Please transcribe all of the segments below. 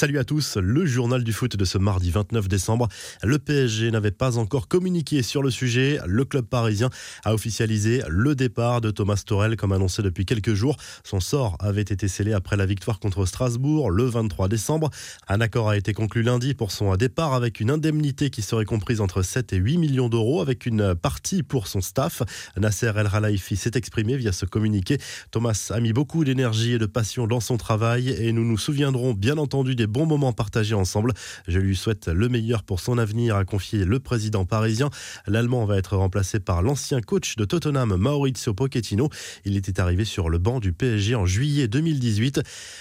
Salut à tous, le journal du foot de ce mardi 29 décembre. Le PSG n'avait pas encore communiqué sur le sujet. Le club parisien a officialisé le départ de Thomas Torel comme annoncé depuis quelques jours. Son sort avait été scellé après la victoire contre Strasbourg le 23 décembre. Un accord a été conclu lundi pour son départ avec une indemnité qui serait comprise entre 7 et 8 millions d'euros avec une partie pour son staff. Nasser El Khelaifi s'est exprimé via ce communiqué. Thomas a mis beaucoup d'énergie et de passion dans son travail et nous nous souviendrons bien entendu des bons moments partagés ensemble. Je lui souhaite le meilleur pour son avenir, a confié le président parisien. L'Allemand va être remplacé par l'ancien coach de Tottenham, Maurizio Pochettino. Il était arrivé sur le banc du PSG en juillet 2018.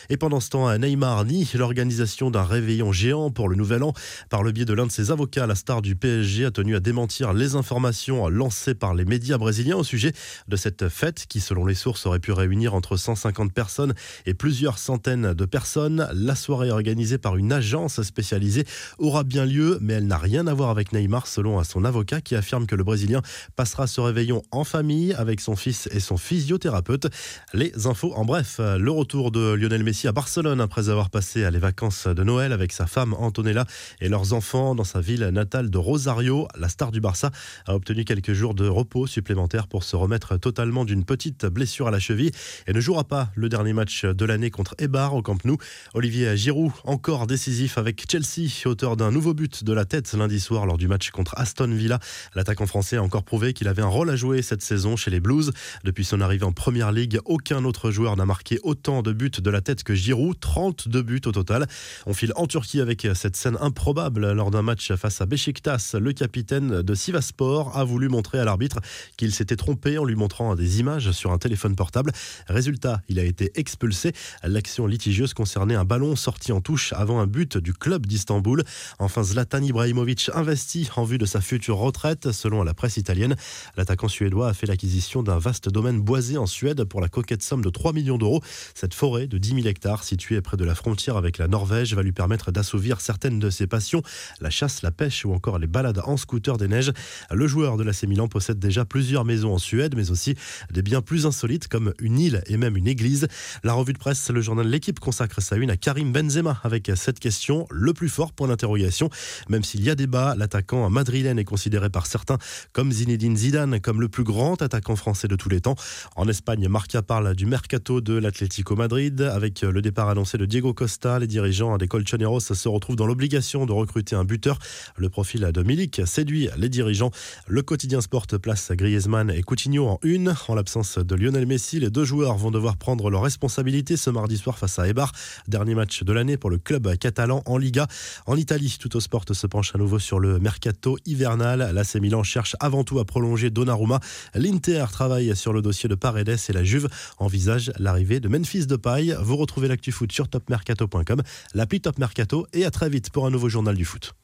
Et pendant ce temps, Neymar nie l'organisation d'un réveillon géant pour le nouvel an. Par le biais de l'un de ses avocats, la star du PSG a tenu à démentir les informations lancées par les médias brésiliens au sujet de cette fête qui, selon les sources, aurait pu réunir entre 150 personnes et plusieurs centaines de personnes. La soirée organisée par une agence spécialisée aura bien lieu, mais elle n'a rien à voir avec Neymar, selon son avocat qui affirme que le Brésilien passera ce réveillon en famille avec son fils et son physiothérapeute. Les infos en bref, le retour de Lionel Messi à Barcelone après avoir passé les vacances de Noël avec sa femme Antonella et leurs enfants dans sa ville natale de Rosario. La star du Barça a obtenu quelques jours de repos supplémentaires pour se remettre totalement d'une petite blessure à la cheville et ne jouera pas le dernier match de l'année contre Eibar au Camp Nou. Olivier Giroud, encore décisif avec Chelsea, auteur d'un nouveau but de la tête lundi soir lors du match contre Aston Villa. L'attaquant français a encore prouvé qu'il avait un rôle à jouer cette saison chez les Blues. Depuis son arrivée en Première Ligue, aucun autre joueur n'a marqué autant de buts de la tête que Giroud, 32 buts au total. On file en Turquie avec cette scène improbable lors d'un match face à Beşiktaş. Le capitaine de Sivaspor a voulu montrer à l'arbitre qu'il s'était trompé en lui montrant des images sur un téléphone portable. Résultat, il a été expulsé. L'action litigieuse concernait un ballon sorti en avant un but du club d'Istanbul. Enfin, Zlatan Ibrahimovic investi en vue de sa future retraite, selon la presse italienne. L'attaquant suédois a fait l'acquisition d'un vaste domaine boisé en Suède pour la coquette somme de 3 millions d'euros. Cette forêt de 10 000 hectares située près de la frontière avec la Norvège va lui permettre d'assouvir certaines de ses passions, la chasse, la pêche ou encore les balades en scooter des neiges. Le joueur de l'AC Milan possède déjà plusieurs maisons en Suède, mais aussi des biens plus insolites comme une île et même une église. La revue de presse, le journal L'équipe consacre sa une à Karim Benzema avec cette question, le plus fort point d'interrogation. Même s'il y a débat, l'attaquant madrilène est considéré par certains comme Zinedine Zidane, comme le plus grand attaquant français de tous les temps. En Espagne, Marca parle du mercato de l'Atlético Madrid. Avec le départ annoncé de Diego Costa, les dirigeants des Colchoneros se retrouvent dans l'obligation de recruter un buteur. Le profil de Milik séduit les dirigeants. Le quotidien Sport place Griezmann et Coutinho en une. En l'absence de Lionel Messi, les deux joueurs vont devoir prendre leurs responsabilités ce mardi soir face à Eibar. Dernier match de l'année le club catalan en Liga. En Italie, tout sport se penche à nouveau sur le mercato hivernal. L'AC Milan cherche avant tout à prolonger Donnarumma. L'Inter travaille sur le dossier de Paredes et la Juve envisage l'arrivée de Memphis Depay. Vous retrouvez l'actu foot sur topmercato.com, l'appli Top Mercato et à très vite pour un nouveau journal du foot.